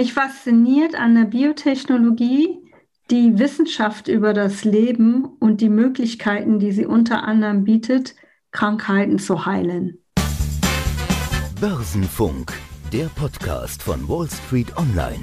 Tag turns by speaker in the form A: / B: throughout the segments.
A: Mich fasziniert an der Biotechnologie die Wissenschaft über das Leben und die Möglichkeiten, die sie unter anderem bietet, Krankheiten zu heilen.
B: Börsenfunk, der Podcast von Wall Street Online.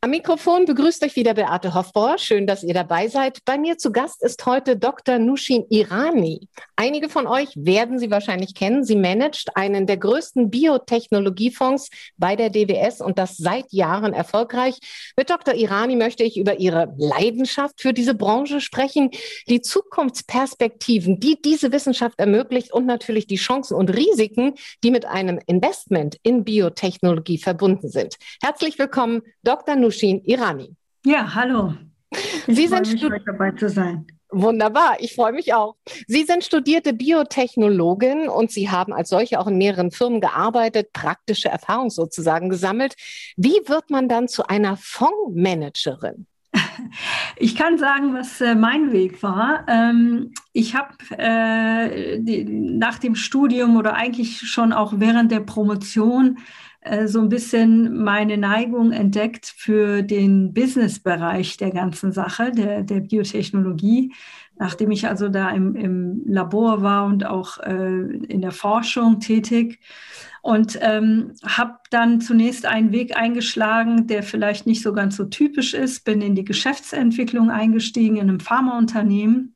C: Am Mikrofon begrüßt euch wieder Beate Hofbauer. Schön, dass ihr dabei seid. Bei mir zu Gast ist heute Dr. Nushin Irani. Einige von euch werden sie wahrscheinlich kennen. Sie managt einen der größten Biotechnologiefonds bei der DWS und das seit Jahren erfolgreich. Mit Dr. Irani möchte ich über ihre Leidenschaft für diese Branche sprechen, die Zukunftsperspektiven, die diese Wissenschaft ermöglicht und natürlich die Chancen und Risiken, die mit einem Investment in Biotechnologie verbunden sind. Herzlich willkommen, Dr. Nushin Irani.
A: Ja, hallo.
C: Ich Sie sind mich, dabei zu sein. Wunderbar, ich freue mich auch. Sie sind studierte Biotechnologin und Sie haben als solche auch in mehreren Firmen gearbeitet, praktische Erfahrung sozusagen gesammelt. Wie wird man dann zu einer Fondsmanagerin?
A: Ich kann sagen, was äh, mein Weg war. Ähm, ich habe äh, nach dem Studium oder eigentlich schon auch während der Promotion äh, so ein bisschen meine Neigung entdeckt für den Business-Bereich der ganzen Sache, der, der Biotechnologie. Nachdem ich also da im, im Labor war und auch äh, in der Forschung tätig. Und ähm, habe dann zunächst einen Weg eingeschlagen, der vielleicht nicht so ganz so typisch ist, bin in die Geschäftsentwicklung eingestiegen in einem Pharmaunternehmen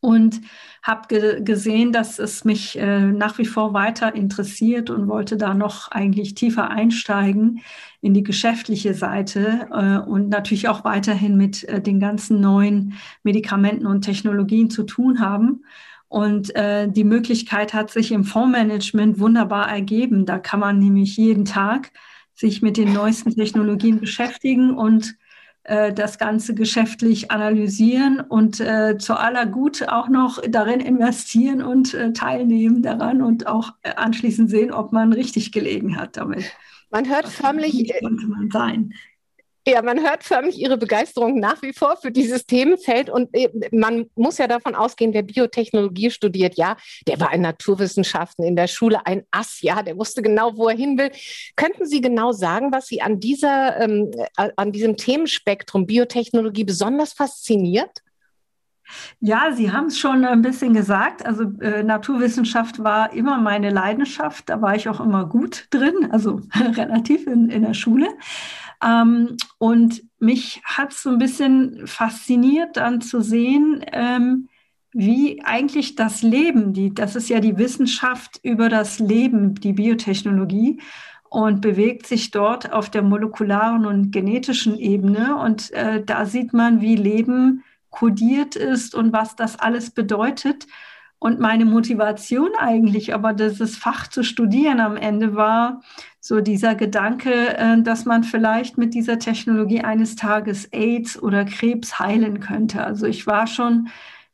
A: und habe ge gesehen, dass es mich äh, nach wie vor weiter interessiert und wollte da noch eigentlich tiefer einsteigen in die geschäftliche Seite äh, und natürlich auch weiterhin mit äh, den ganzen neuen Medikamenten und Technologien zu tun haben. Und äh, die Möglichkeit hat sich im Fondsmanagement wunderbar ergeben. Da kann man nämlich jeden Tag sich mit den neuesten Technologien beschäftigen und äh, das Ganze geschäftlich analysieren und äh, zu aller Gut auch noch darin investieren und äh, teilnehmen daran und auch äh, anschließend sehen, ob man richtig gelegen hat damit.
C: Man hört förmlich,
A: konnte man sein.
C: Ja, man hört förmlich Ihre Begeisterung nach wie vor für dieses Themenfeld und äh, man muss ja davon ausgehen, wer Biotechnologie studiert, ja, der war in Naturwissenschaften in der Schule ein Ass, ja, der wusste genau, wo er hin will. Könnten Sie genau sagen, was Sie an dieser, ähm, äh, an diesem Themenspektrum Biotechnologie besonders fasziniert?
A: Ja, Sie haben es schon ein bisschen gesagt. Also äh, Naturwissenschaft war immer meine Leidenschaft. Da war ich auch immer gut drin, also relativ in, in der Schule. Ähm, und mich hat es so ein bisschen fasziniert, dann zu sehen, ähm, wie eigentlich das Leben, die, das ist ja die Wissenschaft über das Leben, die Biotechnologie, und bewegt sich dort auf der molekularen und genetischen Ebene. Und äh, da sieht man, wie Leben kodiert ist und was das alles bedeutet. Und meine Motivation eigentlich, aber dieses Fach zu studieren am Ende war so dieser Gedanke, äh, dass man vielleicht mit dieser Technologie eines Tages AIDS oder Krebs heilen könnte. Also ich war schon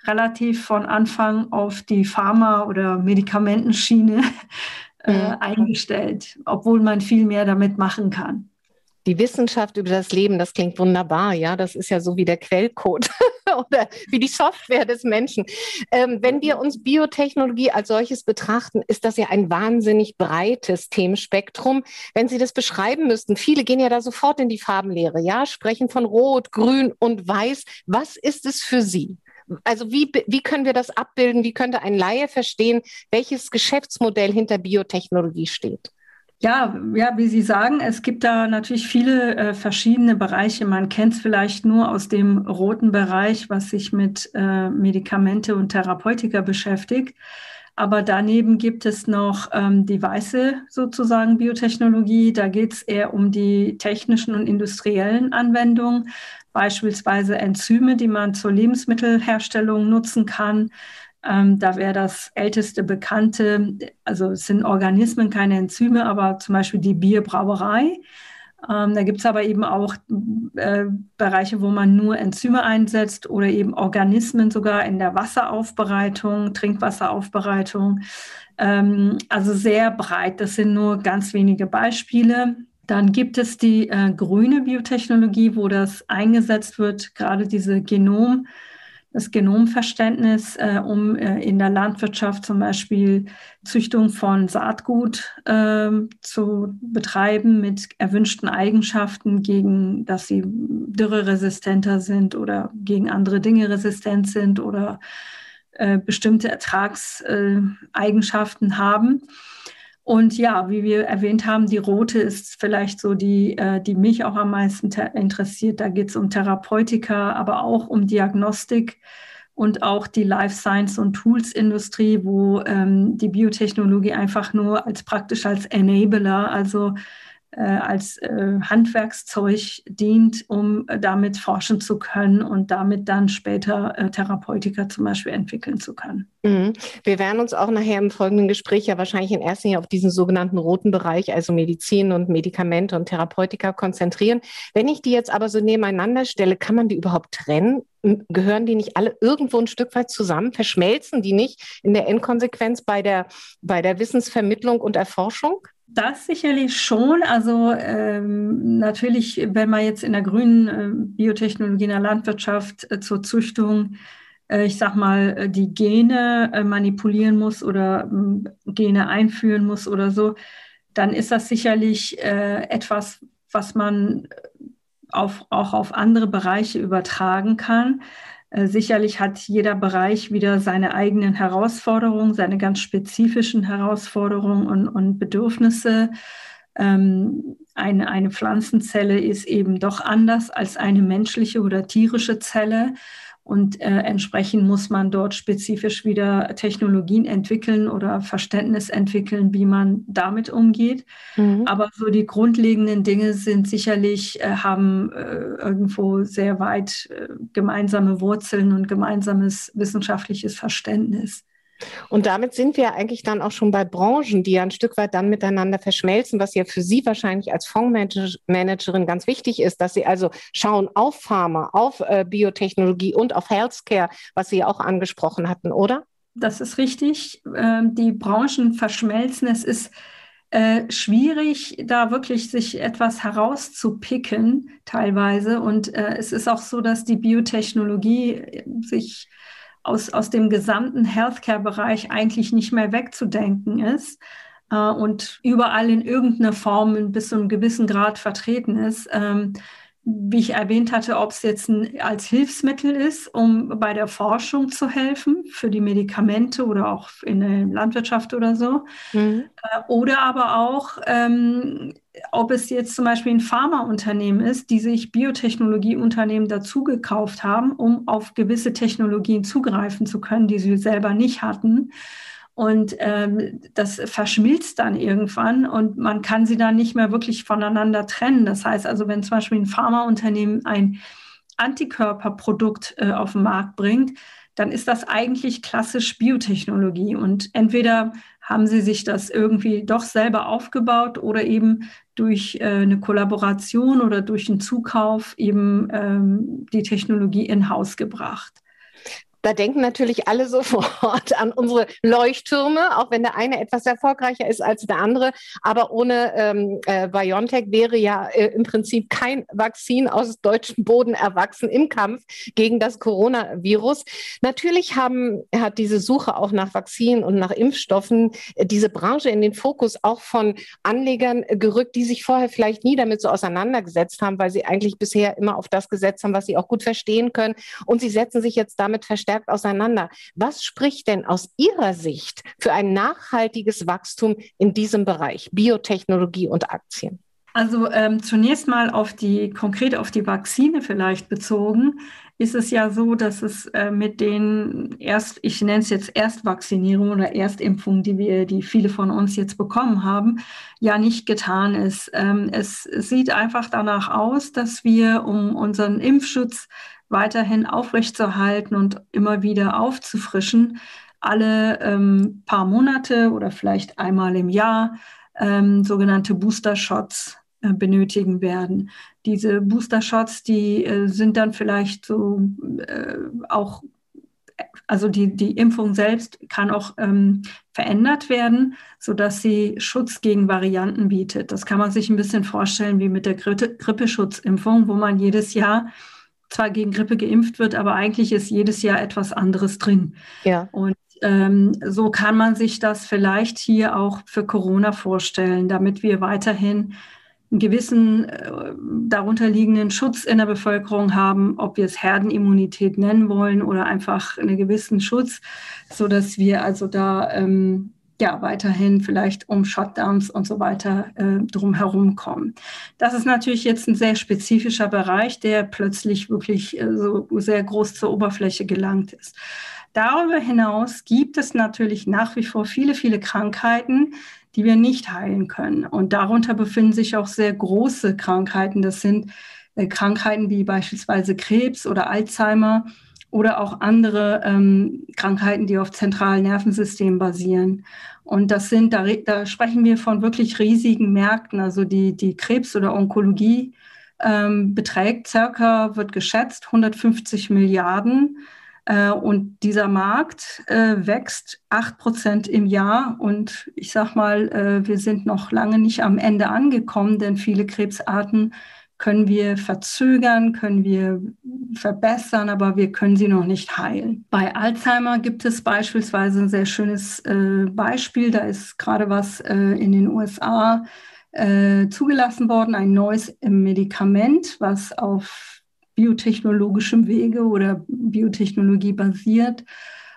A: relativ von Anfang auf die Pharma- oder Medikamentenschiene äh, eingestellt, obwohl man viel mehr damit machen kann
C: die Wissenschaft über das Leben, das klingt wunderbar, ja, das ist ja so wie der Quellcode oder wie die Software des Menschen. Ähm, wenn wir uns Biotechnologie als solches betrachten, ist das ja ein wahnsinnig breites Themenspektrum. Wenn Sie das beschreiben müssten, viele gehen ja da sofort in die Farbenlehre, ja, sprechen von Rot, Grün und Weiß. Was ist es für Sie? Also wie, wie können wir das abbilden? Wie könnte ein Laie verstehen, welches Geschäftsmodell hinter Biotechnologie steht?
A: Ja, ja, wie Sie sagen, es gibt da natürlich viele äh, verschiedene Bereiche. Man kennt es vielleicht nur aus dem roten Bereich, was sich mit äh, Medikamente und Therapeutika beschäftigt. Aber daneben gibt es noch ähm, die weiße sozusagen Biotechnologie. Da geht es eher um die technischen und industriellen Anwendungen, beispielsweise Enzyme, die man zur Lebensmittelherstellung nutzen kann. Ähm, da wäre das älteste bekannte, also es sind Organismen, keine Enzyme, aber zum Beispiel die Bierbrauerei. Ähm, da gibt es aber eben auch äh, Bereiche, wo man nur Enzyme einsetzt oder eben Organismen sogar in der Wasseraufbereitung, Trinkwasseraufbereitung. Ähm, also sehr breit. Das sind nur ganz wenige Beispiele. Dann gibt es die äh, grüne Biotechnologie, wo das eingesetzt wird, gerade diese Genom- das Genomverständnis, äh, um äh, in der Landwirtschaft zum Beispiel Züchtung von Saatgut äh, zu betreiben mit erwünschten Eigenschaften, gegen dass sie dürreresistenter sind oder gegen andere Dinge resistent sind oder äh, bestimmte Ertragseigenschaften haben. Und ja, wie wir erwähnt haben, die rote ist vielleicht so die, äh, die mich auch am meisten interessiert. Da geht es um Therapeutika, aber auch um Diagnostik und auch die Life Science und Tools Industrie, wo ähm, die Biotechnologie einfach nur als praktisch als Enabler, also als äh, Handwerkszeug dient, um äh, damit forschen zu können und damit dann später äh, Therapeutika zum Beispiel entwickeln zu können.
C: Mhm. Wir werden uns auch nachher im folgenden Gespräch ja wahrscheinlich in erster Linie auf diesen sogenannten roten Bereich, also Medizin und Medikamente und Therapeutika konzentrieren. Wenn ich die jetzt aber so nebeneinander stelle, kann man die überhaupt trennen? Gehören die nicht alle irgendwo ein Stück weit zusammen? Verschmelzen die nicht in der Endkonsequenz bei der, bei der Wissensvermittlung und Erforschung?
A: Das sicherlich schon. Also ähm, natürlich, wenn man jetzt in der grünen äh, Biotechnologie in der Landwirtschaft äh, zur Züchtung, äh, ich sag mal, äh, die Gene äh, manipulieren muss oder ähm, Gene einführen muss oder so, dann ist das sicherlich äh, etwas, was man auf, auch auf andere Bereiche übertragen kann. Äh, sicherlich hat jeder Bereich wieder seine eigenen Herausforderungen, seine ganz spezifischen Herausforderungen und, und Bedürfnisse. Ähm, eine, eine Pflanzenzelle ist eben doch anders als eine menschliche oder tierische Zelle. Und äh, entsprechend muss man dort spezifisch wieder Technologien entwickeln oder Verständnis entwickeln, wie man damit umgeht. Mhm. Aber so die grundlegenden Dinge sind sicherlich, äh, haben äh, irgendwo sehr weit äh, gemeinsame Wurzeln und gemeinsames wissenschaftliches Verständnis.
C: Und damit sind wir eigentlich dann auch schon bei Branchen, die ja ein Stück weit dann miteinander verschmelzen, was ja für Sie wahrscheinlich als Fondsmanagerin ganz wichtig ist, dass Sie also schauen auf Pharma, auf äh, Biotechnologie und auf Healthcare, was Sie auch angesprochen hatten, oder?
A: Das ist richtig. Ähm, die Branchen verschmelzen. Es ist äh, schwierig, da wirklich sich etwas herauszupicken, teilweise. Und äh, es ist auch so, dass die Biotechnologie sich aus, aus dem gesamten Healthcare-Bereich eigentlich nicht mehr wegzudenken ist äh, und überall in irgendeiner Form bis zu einem gewissen Grad vertreten ist. Ähm, wie ich erwähnt hatte, ob es jetzt ein, als Hilfsmittel ist, um bei der Forschung zu helfen, für die Medikamente oder auch in der Landwirtschaft oder so. Mhm. Äh, oder aber auch, ähm, ob es jetzt zum Beispiel ein Pharmaunternehmen ist, die sich Biotechnologieunternehmen dazu gekauft haben, um auf gewisse Technologien zugreifen zu können, die sie selber nicht hatten. Und ähm, das verschmilzt dann irgendwann und man kann sie dann nicht mehr wirklich voneinander trennen. Das heißt also, wenn zum Beispiel ein Pharmaunternehmen ein Antikörperprodukt äh, auf den Markt bringt, dann ist das eigentlich klassisch Biotechnologie. Und entweder haben sie sich das irgendwie doch selber aufgebaut oder eben durch äh, eine Kollaboration oder durch einen Zukauf eben ähm, die Technologie in Haus gebracht.
C: Da denken natürlich alle sofort an unsere Leuchttürme, auch wenn der eine etwas erfolgreicher ist als der andere. Aber ohne ähm, äh, BioNTech wäre ja äh, im Prinzip kein Vakzin aus deutschem Boden erwachsen im Kampf gegen das Coronavirus. Natürlich haben, hat diese Suche auch nach Vakzinen und nach Impfstoffen äh, diese Branche in den Fokus auch von Anlegern gerückt, die sich vorher vielleicht nie damit so auseinandergesetzt haben, weil sie eigentlich bisher immer auf das gesetzt haben, was sie auch gut verstehen können. Und sie setzen sich jetzt damit verstärkt verstärkt auseinander. Was spricht denn aus Ihrer Sicht für ein nachhaltiges Wachstum in diesem Bereich Biotechnologie und Aktien?
A: Also ähm, zunächst mal auf die konkret auf die Vakzine vielleicht bezogen, ist es ja so, dass es äh, mit den erst, ich nenne es jetzt Erstvakzinierung oder Erstimpfung, die wir, die viele von uns jetzt bekommen haben, ja nicht getan ist. Ähm, es sieht einfach danach aus, dass wir um unseren Impfschutz weiterhin aufrechtzuerhalten und immer wieder aufzufrischen, alle ähm, paar Monate oder vielleicht einmal im Jahr ähm, sogenannte Booster-Shots äh, benötigen werden. Diese Booster-Shots, die äh, sind dann vielleicht so äh, auch, also die, die Impfung selbst kann auch ähm, verändert werden, sodass sie Schutz gegen Varianten bietet. Das kann man sich ein bisschen vorstellen wie mit der Grippeschutzimpfung, wo man jedes Jahr zwar gegen Grippe geimpft wird, aber eigentlich ist jedes Jahr etwas anderes drin. Ja. Und ähm, so kann man sich das vielleicht hier auch für Corona vorstellen, damit wir weiterhin einen gewissen äh, darunterliegenden Schutz in der Bevölkerung haben, ob wir es Herdenimmunität nennen wollen oder einfach einen gewissen Schutz, so dass wir also da ähm, ja weiterhin vielleicht um Shutdowns und so weiter äh, drumherum kommen. Das ist natürlich jetzt ein sehr spezifischer Bereich, der plötzlich wirklich äh, so sehr groß zur Oberfläche gelangt ist. Darüber hinaus gibt es natürlich nach wie vor viele, viele Krankheiten, die wir nicht heilen können. Und darunter befinden sich auch sehr große Krankheiten. Das sind äh, Krankheiten wie beispielsweise Krebs oder Alzheimer oder auch andere ähm, Krankheiten, die auf zentralen Nervensystemen basieren. Und das sind, da, da, sprechen wir von wirklich riesigen Märkten. Also die, die Krebs- oder Onkologie ähm, beträgt circa, wird geschätzt, 150 Milliarden. Äh, und dieser Markt äh, wächst 8 Prozent im Jahr. Und ich sage mal, äh, wir sind noch lange nicht am Ende angekommen, denn viele Krebsarten können wir verzögern, können wir verbessern, aber wir können sie noch nicht heilen. Bei Alzheimer gibt es beispielsweise ein sehr schönes äh, Beispiel. Da ist gerade was äh, in den USA äh, zugelassen worden, ein neues Medikament, was auf biotechnologischem Wege oder Biotechnologie basiert.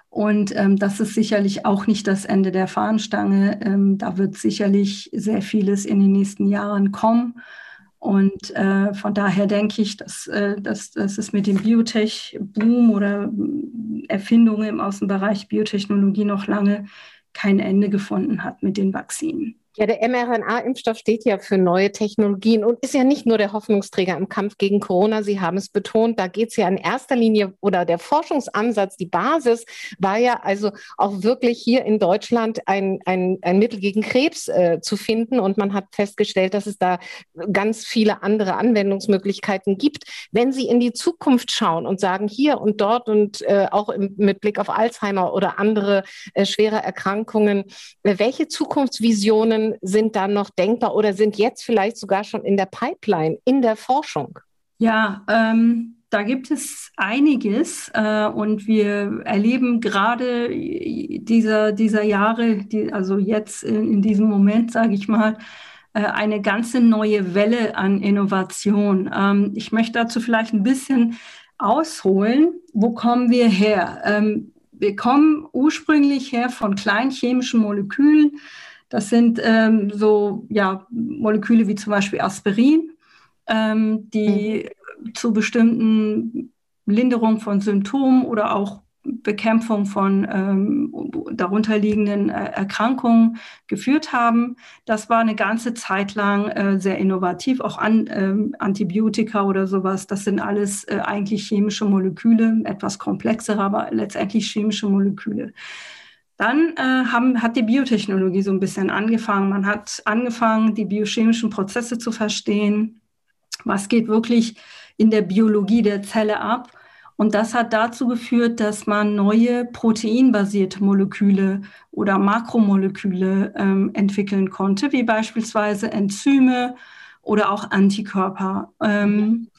A: Und ähm, das ist sicherlich auch nicht das Ende der Fahnenstange. Ähm, da wird sicherlich sehr vieles in den nächsten Jahren kommen. Und äh, von daher denke ich, dass, äh, dass, dass es mit dem Biotech-Boom oder äh, Erfindungen im Außenbereich Biotechnologie noch lange kein Ende gefunden hat mit den Vakzinen.
C: Ja, der mRNA-Impfstoff steht ja für neue Technologien und ist ja nicht nur der Hoffnungsträger im Kampf gegen Corona. Sie haben es betont, da geht es ja in erster Linie oder der Forschungsansatz, die Basis war ja also auch wirklich hier in Deutschland ein, ein, ein Mittel gegen Krebs äh, zu finden. Und man hat festgestellt, dass es da ganz viele andere Anwendungsmöglichkeiten gibt. Wenn Sie in die Zukunft schauen und sagen, hier und dort und äh, auch im, mit Blick auf Alzheimer oder andere äh, schwere Erkrankungen, äh, welche Zukunftsvisionen Lösungen sind da noch denkbar oder sind jetzt vielleicht sogar schon in der Pipeline, in der Forschung?
A: Ja, ähm, da gibt es einiges äh, und wir erleben gerade dieser, dieser Jahre, die, also jetzt in, in diesem Moment, sage ich mal, äh, eine ganze neue Welle an Innovation. Ähm, ich möchte dazu vielleicht ein bisschen ausholen. Wo kommen wir her? Ähm, wir kommen ursprünglich her von kleinchemischen Molekülen, das sind ähm, so ja, Moleküle wie zum Beispiel Aspirin, ähm, die mhm. zu bestimmten Linderung von Symptomen oder auch Bekämpfung von ähm, darunterliegenden äh, Erkrankungen geführt haben. Das war eine ganze Zeit lang äh, sehr innovativ, auch an, ähm, Antibiotika oder sowas. Das sind alles äh, eigentlich chemische Moleküle, etwas komplexere, aber letztendlich chemische Moleküle. Dann äh, haben, hat die Biotechnologie so ein bisschen angefangen. Man hat angefangen, die biochemischen Prozesse zu verstehen. Was geht wirklich in der Biologie der Zelle ab? Und das hat dazu geführt, dass man neue proteinbasierte Moleküle oder Makromoleküle ähm, entwickeln konnte, wie beispielsweise Enzyme oder auch Antikörper. Ähm,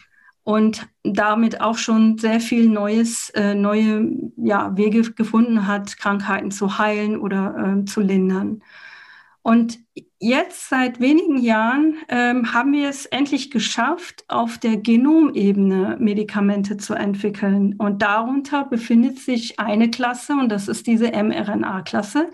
A: und damit auch schon sehr viel Neues, äh, neue ja, Wege gefunden hat, Krankheiten zu heilen oder äh, zu lindern. Und jetzt seit wenigen Jahren ähm, haben wir es endlich geschafft, auf der Genomebene Medikamente zu entwickeln. Und darunter befindet sich eine Klasse, und das ist diese mRNA-Klasse.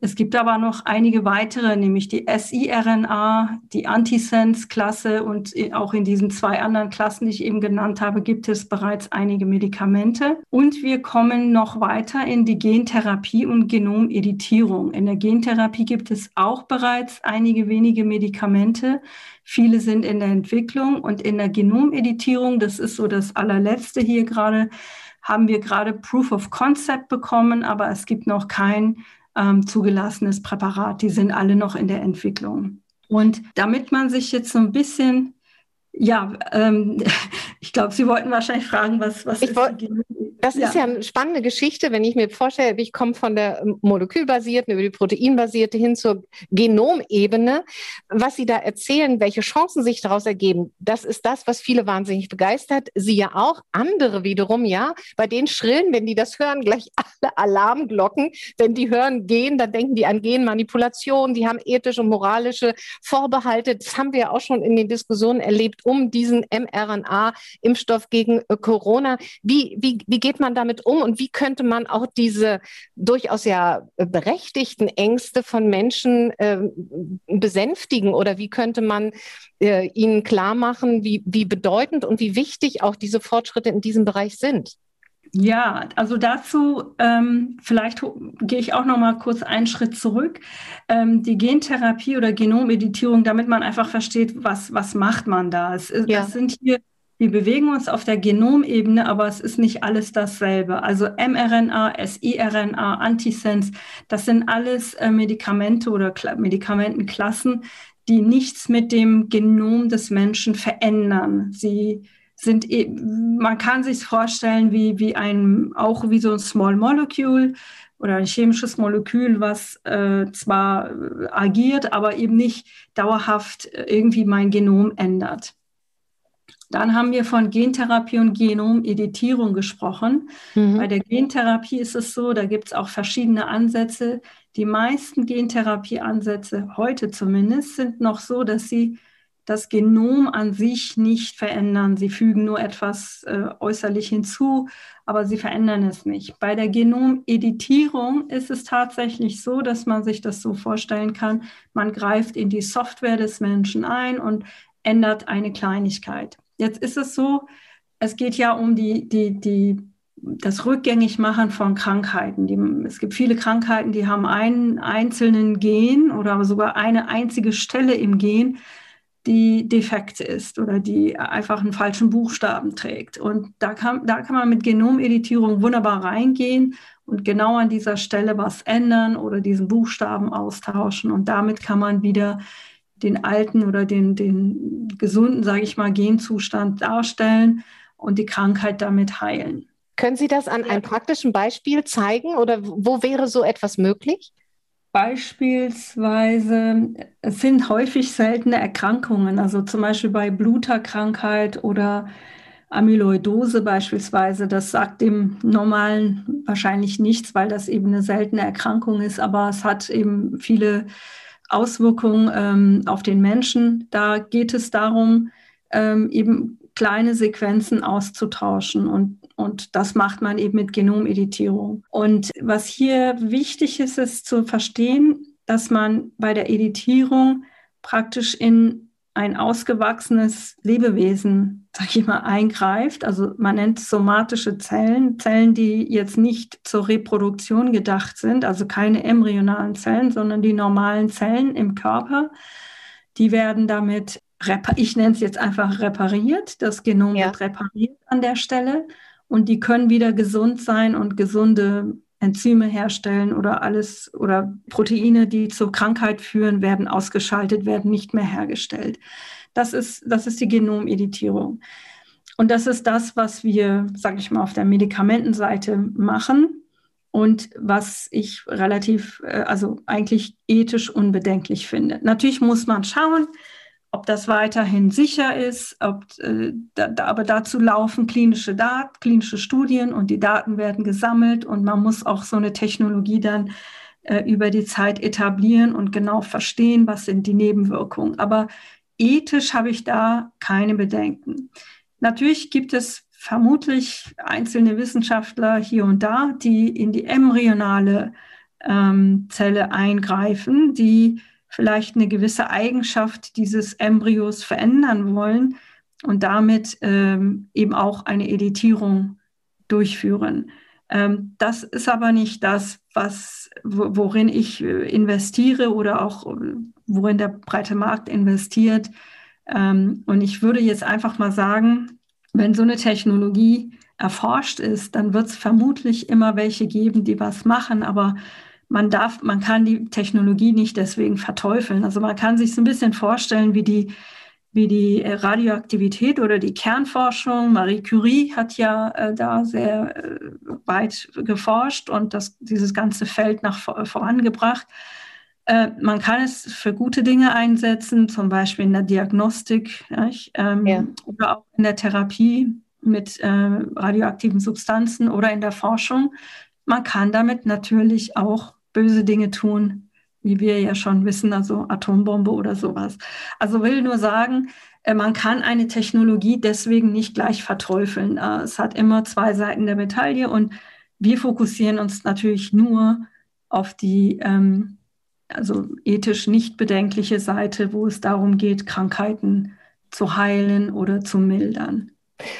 A: Es gibt aber noch einige weitere, nämlich die siRNA, die Antisense-Klasse und auch in diesen zwei anderen Klassen, die ich eben genannt habe, gibt es bereits einige Medikamente. Und wir kommen noch weiter in die Gentherapie und Genomeditierung. In der Gentherapie gibt es auch bereits einige wenige Medikamente. Viele sind in der Entwicklung und in der Genomeditierung, das ist so das allerletzte hier gerade, haben wir gerade Proof of Concept bekommen, aber es gibt noch kein ähm, zugelassenes Präparat. Die sind alle noch in der Entwicklung. Und damit man sich jetzt so ein bisschen ja, ähm, ich glaube, Sie wollten wahrscheinlich fragen, was, was
C: ich ist Das ja. ist ja eine spannende Geschichte, wenn ich mir vorstelle, ich komme von der molekülbasierten über die proteinbasierte hin zur Genomebene. Was Sie da erzählen, welche Chancen sich daraus ergeben, das ist das, was viele wahnsinnig begeistert. Sie ja auch, andere wiederum, ja, bei denen schrillen, wenn die das hören, gleich alle Alarmglocken. Wenn die hören gehen, dann denken die an Genmanipulation, die haben ethische und moralische Vorbehalte. Das haben wir ja auch schon in den Diskussionen erlebt um diesen mRNA-Impfstoff gegen äh, Corona. Wie, wie, wie geht man damit um und wie könnte man auch diese durchaus ja berechtigten Ängste von Menschen äh, besänftigen oder wie könnte man äh, ihnen klar machen, wie, wie bedeutend und wie wichtig auch diese Fortschritte in diesem Bereich sind?
A: Ja, also dazu ähm, vielleicht gehe ich auch noch mal kurz einen Schritt zurück. Ähm, die Gentherapie oder Genomeditierung, damit man einfach versteht, was was macht man da. Es, ja. Das sind hier wir bewegen uns auf der Genomebene, aber es ist nicht alles dasselbe. Also mRNA, siRNA, Antisense, das sind alles äh, Medikamente oder Kla Medikamentenklassen, die nichts mit dem Genom des Menschen verändern. Sie sind, e man kann sich vorstellen wie, wie ein, auch wie so ein Small Molecule oder ein chemisches Molekül, was äh, zwar agiert, aber eben nicht dauerhaft irgendwie mein Genom ändert. Dann haben wir von Gentherapie und Genomeditierung gesprochen. Mhm. Bei der Gentherapie ist es so, da gibt es auch verschiedene Ansätze. Die meisten Gentherapieansätze, heute zumindest, sind noch so, dass sie das Genom an sich nicht verändern. Sie fügen nur etwas äh, äußerlich hinzu, aber sie verändern es nicht. Bei der Genomeditierung ist es tatsächlich so, dass man sich das so vorstellen kann, man greift in die Software des Menschen ein und ändert eine Kleinigkeit. Jetzt ist es so, es geht ja um die, die, die, das Rückgängigmachen von Krankheiten. Die, es gibt viele Krankheiten, die haben einen einzelnen Gen oder sogar eine einzige Stelle im Gen, die defekt ist oder die einfach einen falschen Buchstaben trägt. Und da kann, da kann man mit Genomeditierung wunderbar reingehen und genau an dieser Stelle was ändern oder diesen Buchstaben austauschen. Und damit kann man wieder den alten oder den, den gesunden, sage ich mal, Genzustand darstellen und die Krankheit damit heilen.
C: Können Sie das an einem praktischen Beispiel zeigen oder wo wäre so etwas möglich?
A: Beispielsweise, sind häufig seltene Erkrankungen, also zum Beispiel bei Bluterkrankheit oder Amyloidose beispielsweise. Das sagt dem Normalen wahrscheinlich nichts, weil das eben eine seltene Erkrankung ist, aber es hat eben viele Auswirkungen ähm, auf den Menschen. Da geht es darum, ähm, eben kleine Sequenzen auszutauschen und, und das macht man eben mit Genomeditierung. Und was hier wichtig ist, ist zu verstehen, dass man bei der Editierung praktisch in ein ausgewachsenes Lebewesen, sag ich mal, eingreift. Also man nennt somatische Zellen, Zellen, die jetzt nicht zur Reproduktion gedacht sind, also keine embryonalen Zellen, sondern die normalen Zellen im Körper. Die werden damit, ich nenne es jetzt einfach repariert, das Genom ja. wird repariert an der Stelle und die können wieder gesund sein und gesunde Enzyme herstellen oder alles oder Proteine, die zur Krankheit führen, werden ausgeschaltet, werden nicht mehr hergestellt. Das ist, das ist die Genomeditierung. Und das ist das, was wir, sage ich mal, auf der Medikamentenseite machen und was ich relativ, äh, also eigentlich ethisch unbedenklich finde. Natürlich muss man schauen, ob das weiterhin sicher ist, ob, äh, da, aber dazu laufen klinische Daten, klinische Studien und die Daten werden gesammelt und man muss auch so eine Technologie dann äh, über die Zeit etablieren und genau verstehen, was sind die Nebenwirkungen. Aber ethisch habe ich da keine Bedenken. Natürlich gibt es vermutlich einzelne Wissenschaftler hier und da, die in die embryonale ähm, Zelle eingreifen, die vielleicht eine gewisse Eigenschaft dieses Embryos verändern wollen und damit ähm, eben auch eine Editierung durchführen. Ähm, das ist aber nicht das, was, worin ich äh, investiere oder auch äh, worin der breite Markt investiert. Ähm, und ich würde jetzt einfach mal sagen, wenn so eine Technologie erforscht ist, dann wird es vermutlich immer welche geben, die was machen, aber man darf, man kann die Technologie nicht deswegen verteufeln. Also man kann sich so ein bisschen vorstellen, wie die, wie die äh, Radioaktivität oder die Kernforschung. Marie Curie hat ja äh, da sehr äh, weit geforscht und das, dieses ganze Feld nach vorangebracht. Äh, man kann es für gute Dinge einsetzen, zum Beispiel in der Diagnostik ähm, ja. oder auch in der Therapie mit äh, radioaktiven Substanzen oder in der Forschung. Man kann damit natürlich auch böse Dinge tun, wie wir ja schon wissen, also Atombombe oder sowas. Also will nur sagen, äh, man kann eine Technologie deswegen nicht gleich verteufeln. Äh, es hat immer zwei Seiten der Medaille und wir fokussieren uns natürlich nur auf die ähm, also ethisch nicht bedenkliche Seite, wo es darum geht, Krankheiten zu heilen oder zu mildern.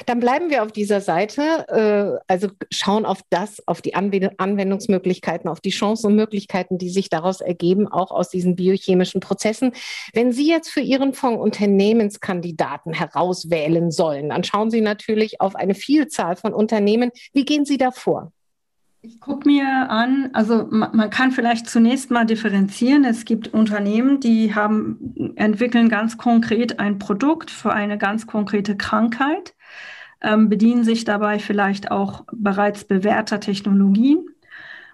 C: Dann bleiben wir auf dieser Seite, äh, also schauen auf das, auf die Anwendungsmöglichkeiten, auf die Chancen und Möglichkeiten, die sich daraus ergeben, auch aus diesen biochemischen Prozessen. Wenn Sie jetzt für Ihren Fonds Unternehmenskandidaten herauswählen sollen, dann schauen Sie natürlich auf eine Vielzahl von Unternehmen. Wie gehen Sie da vor?
A: Ich gucke mir an, also man, man, kann vielleicht zunächst mal differenzieren. Es gibt Unternehmen, die haben, entwickeln ganz konkret ein Produkt für eine ganz konkrete Krankheit ähm, bedienen sich dabei vielleicht auch bereits bewährter Technologien.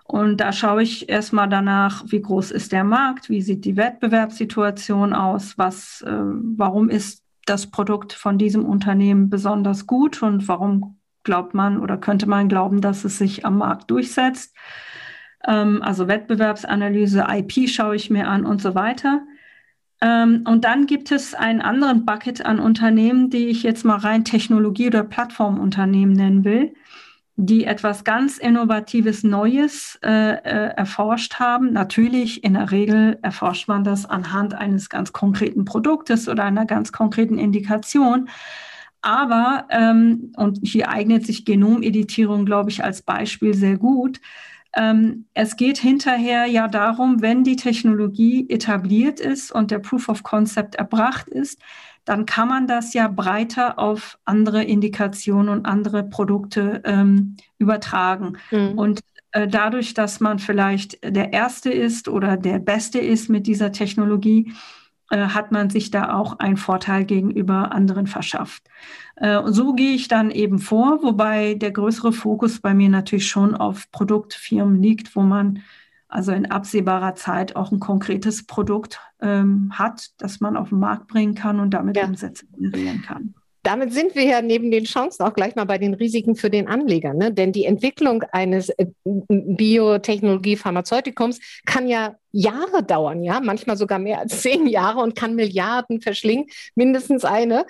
A: Und da schaue ich erstmal danach, wie groß ist der Markt, wie sieht die Wettbewerbssituation aus, was, äh, warum ist das Produkt von diesem Unternehmen besonders gut und warum glaubt man oder könnte man glauben, dass es sich am Markt durchsetzt. Ähm, also Wettbewerbsanalyse, IP schaue ich mir an und so weiter. Ähm, und dann gibt es einen anderen Bucket an Unternehmen, die ich jetzt mal rein Technologie- oder Plattformunternehmen nennen will, die etwas ganz Innovatives, Neues äh, äh, erforscht haben. Natürlich, in der Regel erforscht man das anhand eines ganz konkreten Produktes oder einer ganz konkreten Indikation. Aber, ähm, und hier eignet sich Genomeditierung, glaube ich, als Beispiel sehr gut, ähm, es geht hinterher ja darum, wenn die Technologie etabliert ist und der Proof of Concept erbracht ist, dann kann man das ja breiter auf andere Indikationen und andere Produkte ähm, übertragen. Mhm. Und äh, dadurch, dass man vielleicht der Erste ist oder der Beste ist mit dieser Technologie, hat man sich da auch einen Vorteil gegenüber anderen verschafft. Äh, so gehe ich dann eben vor, wobei der größere Fokus bei mir natürlich schon auf Produktfirmen liegt, wo man also in absehbarer Zeit auch ein konkretes Produkt ähm, hat, das man auf den Markt bringen kann und damit ja. Umsätze generieren kann.
C: Damit sind wir ja neben den Chancen auch gleich mal bei den Risiken für den Anleger. Ne? Denn die Entwicklung eines äh, Biotechnologie-Pharmazeutikums kann ja Jahre dauern, ja, manchmal sogar mehr als zehn Jahre und kann Milliarden verschlingen, mindestens eine.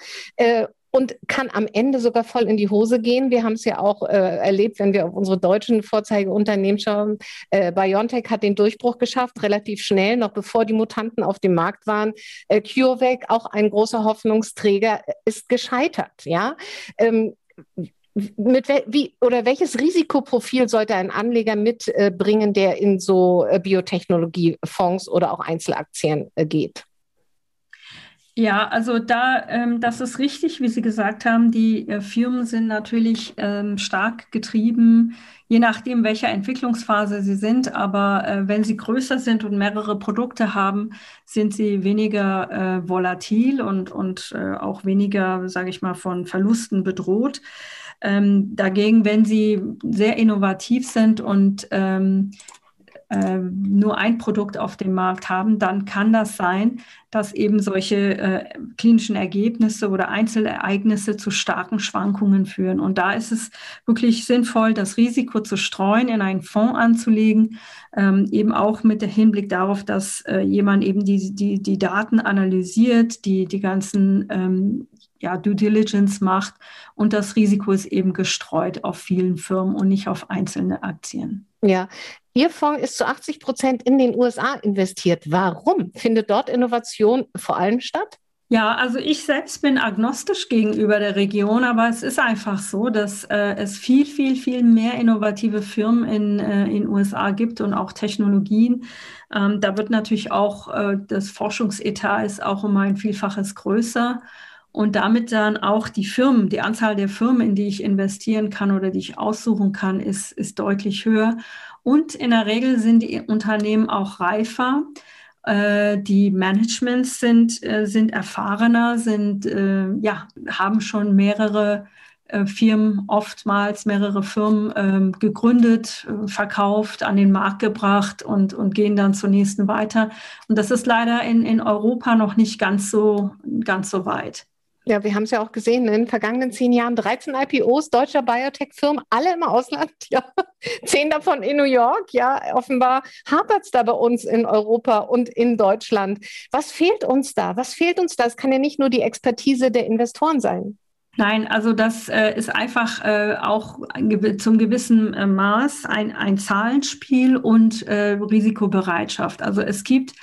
C: Und kann am Ende sogar voll in die Hose gehen. Wir haben es ja auch äh, erlebt, wenn wir auf unsere deutschen Vorzeigeunternehmen schauen. Äh, BioNTech hat den Durchbruch geschafft, relativ schnell, noch bevor die Mutanten auf dem Markt waren. Äh, CureVac, auch ein großer Hoffnungsträger, ist gescheitert. Ja. Ähm, mit wie oder welches Risikoprofil sollte ein Anleger mitbringen, der in so äh, Biotechnologiefonds oder auch Einzelaktien äh, geht?
A: Ja, also da, ähm, das ist richtig, wie Sie gesagt haben, die äh, Firmen sind natürlich ähm, stark getrieben, je nachdem, welcher Entwicklungsphase sie sind. Aber äh, wenn sie größer sind und mehrere Produkte haben, sind sie weniger äh, volatil und, und äh, auch weniger, sage ich mal, von Verlusten bedroht. Ähm, dagegen, wenn sie sehr innovativ sind und ähm, äh, nur ein Produkt auf dem Markt haben, dann kann das sein, dass eben solche äh, klinischen Ergebnisse oder Einzelereignisse zu starken Schwankungen führen. Und da ist es wirklich sinnvoll, das Risiko zu streuen, in einen Fonds anzulegen, ähm, eben auch mit dem Hinblick darauf, dass äh, jemand eben die, die, die Daten analysiert, die, die ganzen ähm, ja, Due Diligence macht und das Risiko ist eben gestreut auf vielen Firmen und nicht auf einzelne Aktien.
C: Ja, Ihr Fonds ist zu 80 Prozent in den USA investiert. Warum findet dort Innovation vor allem statt?
A: Ja, also ich selbst bin agnostisch gegenüber der Region, aber es ist einfach so, dass äh, es viel, viel, viel mehr innovative Firmen in den äh, USA gibt und auch Technologien. Ähm, da wird natürlich auch äh, das Forschungsetat ist auch um ein Vielfaches größer und damit dann auch die Firmen, die Anzahl der Firmen, in die ich investieren kann oder die ich aussuchen kann, ist, ist deutlich höher. Und in der Regel sind die Unternehmen auch reifer, Äh, die Managements sind, äh, sind erfahrener, sind, äh, ja, haben schon mehrere Firmen, oftmals mehrere Firmen ähm, gegründet, verkauft, an den Markt gebracht und, und gehen dann zur nächsten weiter. Und das ist leider in, in Europa noch nicht ganz so, ganz so weit.
C: Ja, wir haben es ja auch gesehen, in den vergangenen zehn Jahren 13 IPOs deutscher Biotech-Firmen, alle im Ausland, ja, zehn davon in New York, ja, offenbar hapert es da bei uns in Europa und in Deutschland. Was fehlt uns da? Was fehlt uns da? Es kann ja nicht nur die Expertise der Investoren sein.
A: Nein, also das äh, ist einfach äh, auch zum gewissen äh, Maß ein, ein Zahlenspiel und äh, Risikobereitschaft. Also es gibt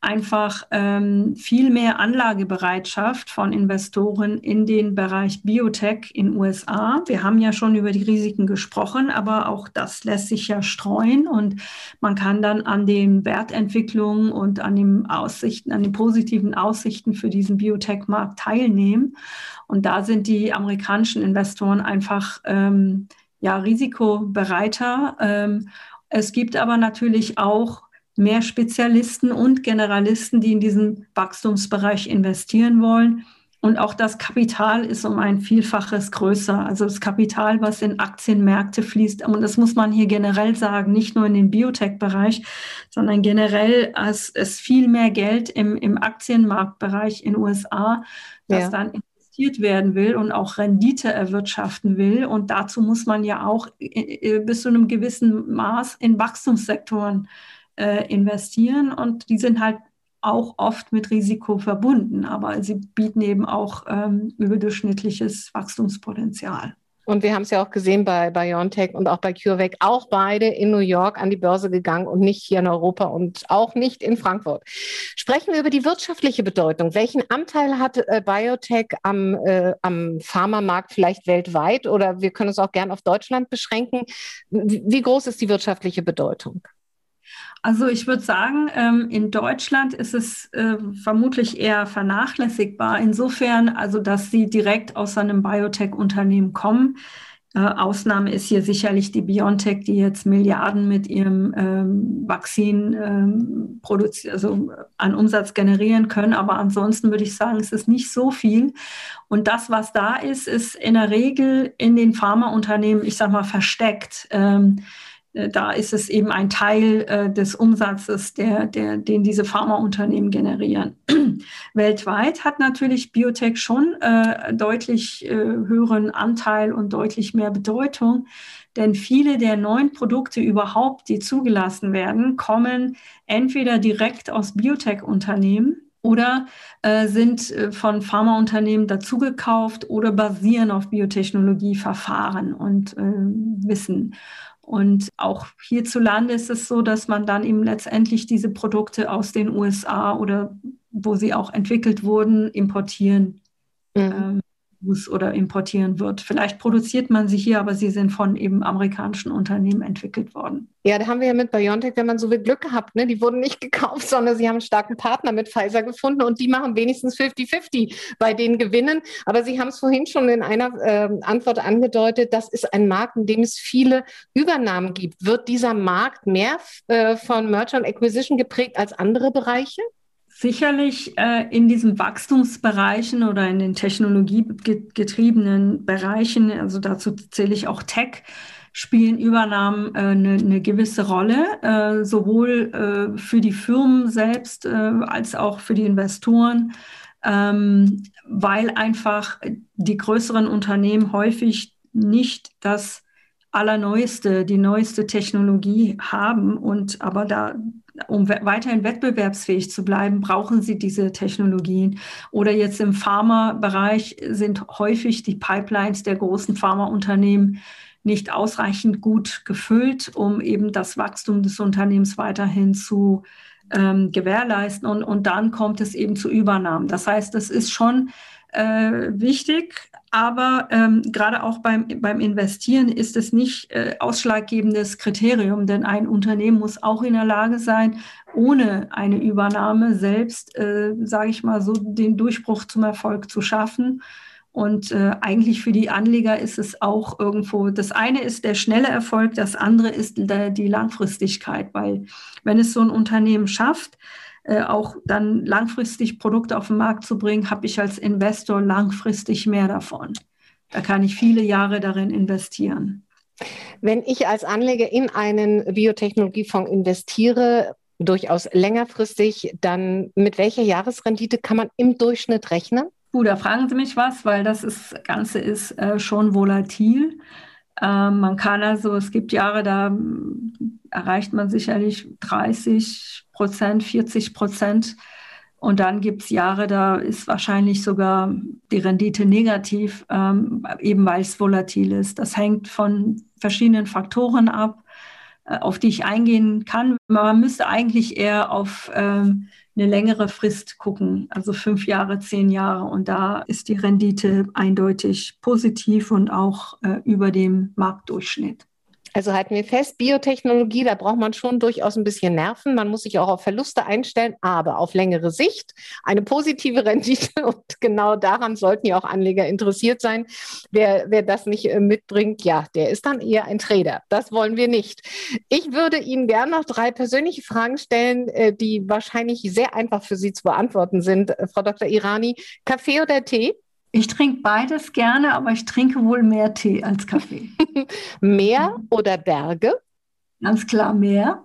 A: einfach ähm, viel mehr Anlagebereitschaft von Investoren in den Bereich Biotech in USA. Wir haben ja schon über die Risiken gesprochen, aber auch das lässt sich ja streuen und man kann dann an den Wertentwicklungen und an den Aussichten, an den positiven Aussichten für diesen Biotech-Markt teilnehmen. Und da sind die amerikanischen Investoren einfach ähm, ja risikobereiter. Ähm, es gibt aber natürlich auch mehr Spezialisten und Generalisten, die in diesen Wachstumsbereich investieren wollen. Und auch das Kapital ist um ein Vielfaches größer. Also das Kapital, was in Aktienmärkte fließt. Und das muss man hier generell sagen, nicht nur in den Biotech-Bereich, sondern generell, es ist viel mehr Geld im, im Aktienmarktbereich in USA, das ja. dann investiert werden will und auch Rendite erwirtschaften will. Und dazu muss man ja auch äh, äh, bis zu einem gewissen Maß in Wachstumssektoren äh, investieren und die sind halt auch oft mit Risiko verbunden, aber sie bieten eben auch ähm, überdurchschnittliches Wachstumspotenzial.
C: Und wir haben es ja auch gesehen bei BioNTech und auch bei CureVac, auch beide in New York an die Börse gegangen und nicht hier in Europa und auch nicht in Frankfurt. Sprechen wir über die wirtschaftliche Bedeutung. Welchen Anteil hat äh, Biotech am, äh, am Pharmamarkt vielleicht weltweit oder wir können es auch gern auf Deutschland beschränken? Wie, wie groß ist die wirtschaftliche Bedeutung?
A: Also ich würde sagen, ähm, in Deutschland ist es äh, vermutlich eher vernachlässigbar. Insofern, also dass sie direkt aus einem Biotech-Unternehmen kommen. Äh, Ausnahme ist hier sicherlich die BioNTech, die jetzt Milliarden mit ihrem ähm, Vakzin ähm, also an Umsatz generieren können. Aber ansonsten würde ich sagen, es ist nicht so viel. Und das, was da ist, ist in der Regel in den Pharmaunternehmen, ich sage mal, versteckt. Ähm, da ist es eben ein Teil äh, des Umsatzes, der, der, den diese Pharmaunternehmen generieren. Weltweit hat natürlich Biotech schon äh, deutlich äh, höheren Anteil und deutlich mehr Bedeutung, denn viele der neuen Produkte überhaupt, die zugelassen werden, kommen entweder direkt aus Biotech-Unternehmen oder äh, sind äh, von Pharmaunternehmen dazugekauft oder basieren auf Biotechnologieverfahren und äh, Wissen. Und auch hierzulande ist es so, dass man dann eben letztendlich diese Produkte aus den USA oder wo sie auch entwickelt wurden, importieren. Mhm. Ähm, muss oder importieren wird. Vielleicht produziert man sie hier, aber sie sind von eben amerikanischen Unternehmen entwickelt worden.
C: Ja, da haben wir ja mit BioNTech, wenn man so will, Glück gehabt. Ne? Die wurden nicht gekauft, sondern sie haben einen starken Partner mit Pfizer gefunden und die machen wenigstens 50-50 bei den Gewinnen. Aber Sie haben es vorhin schon in einer äh, Antwort angedeutet, das ist ein Markt, in dem es viele Übernahmen gibt. Wird dieser Markt mehr äh, von Merger Acquisition geprägt als andere Bereiche?
A: Sicherlich äh, in diesen Wachstumsbereichen oder in den technologiegetriebenen Bereichen, also dazu zähle ich auch Tech, spielen Übernahmen äh, eine, eine gewisse Rolle, äh, sowohl äh, für die Firmen selbst äh, als auch für die Investoren, ähm, weil einfach die größeren Unternehmen häufig nicht das allerneueste, die neueste Technologie haben und aber da um weiterhin wettbewerbsfähig zu bleiben, brauchen sie diese Technologien. Oder jetzt im Pharmabereich sind häufig die Pipelines der großen Pharmaunternehmen nicht ausreichend gut gefüllt, um eben das Wachstum des Unternehmens weiterhin zu ähm, gewährleisten. Und, und dann kommt es eben zu Übernahmen. Das heißt, das ist schon äh, wichtig, aber ähm, gerade auch beim, beim Investieren ist es nicht äh, ausschlaggebendes Kriterium, denn ein Unternehmen muss auch in der Lage sein, ohne eine Übernahme selbst, äh, sage ich mal so, den Durchbruch zum Erfolg zu schaffen. Und äh, eigentlich für die Anleger ist es auch irgendwo, das eine ist der schnelle Erfolg, das andere ist der, die Langfristigkeit, weil wenn es so ein Unternehmen schafft, äh, auch dann langfristig Produkte auf den Markt zu bringen, habe ich als Investor langfristig mehr davon. Da kann ich viele Jahre darin investieren.
C: Wenn ich als Anleger in einen Biotechnologiefonds investiere, durchaus längerfristig, dann mit welcher Jahresrendite kann man im Durchschnitt rechnen?
A: Gut, da fragen Sie mich was, weil das ist, Ganze ist äh, schon volatil. Ähm, man kann also, es gibt Jahre, da erreicht man sicherlich 30 Prozent, 40 Prozent. Und dann gibt es Jahre, da ist wahrscheinlich sogar die Rendite negativ, ähm, eben weil es volatil ist. Das hängt von verschiedenen Faktoren ab, auf die ich eingehen kann. Man müsste eigentlich eher auf ähm, eine längere Frist gucken, also fünf Jahre, zehn Jahre. Und da ist die Rendite eindeutig positiv und auch äh, über dem Marktdurchschnitt.
C: Also halten wir fest, Biotechnologie, da braucht man schon durchaus ein bisschen Nerven. Man muss sich auch auf Verluste einstellen, aber auf längere Sicht eine positive Rendite. Und genau daran sollten ja auch Anleger interessiert sein. Wer, wer das nicht äh, mitbringt, ja, der ist dann eher ein Trader. Das wollen wir nicht. Ich würde Ihnen gerne noch drei persönliche Fragen stellen, äh, die wahrscheinlich sehr einfach für Sie zu beantworten sind. Äh, Frau Dr. Irani, Kaffee oder Tee?
A: Ich trinke beides gerne, aber ich trinke wohl mehr Tee als Kaffee.
C: Meer oder Berge?
A: Ganz klar Meer.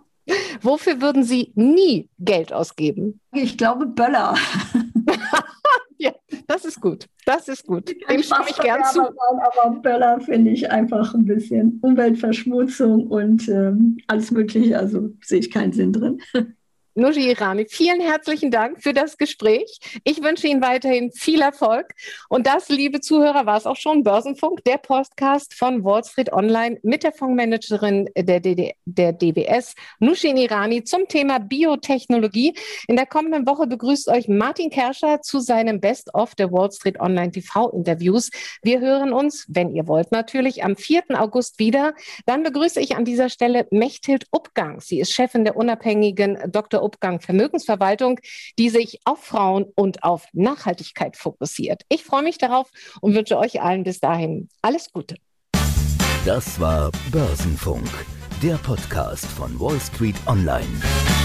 C: Wofür würden Sie nie Geld ausgeben?
A: Ich glaube Böller.
C: ja, das ist gut. Das ist gut. Dem stimme ich gern zu.
A: Aber Böller finde ich einfach ein bisschen Umweltverschmutzung und ähm, alles Mögliche. Also sehe ich keinen Sinn drin.
C: Nuji Irani, vielen herzlichen Dank für das Gespräch. Ich wünsche Ihnen weiterhin viel Erfolg. Und das, liebe Zuhörer, war es auch schon. Börsenfunk, der Podcast von Wall Street Online mit der Fondsmanagerin der, DD, der DBS, Nushin Irani, zum Thema Biotechnologie. In der kommenden Woche begrüßt euch Martin Kerscher zu seinem Best-of der Wall Street Online TV-Interviews. Wir hören uns, wenn ihr wollt, natürlich am 4. August wieder. Dann begrüße ich an dieser Stelle Mechthild Upgang. Sie ist Chefin der unabhängigen Dr. Obgang Vermögensverwaltung, die sich auf Frauen und auf Nachhaltigkeit fokussiert. Ich freue mich darauf und wünsche euch allen bis dahin alles Gute.
B: Das war Börsenfunk, der Podcast von Wall Street Online.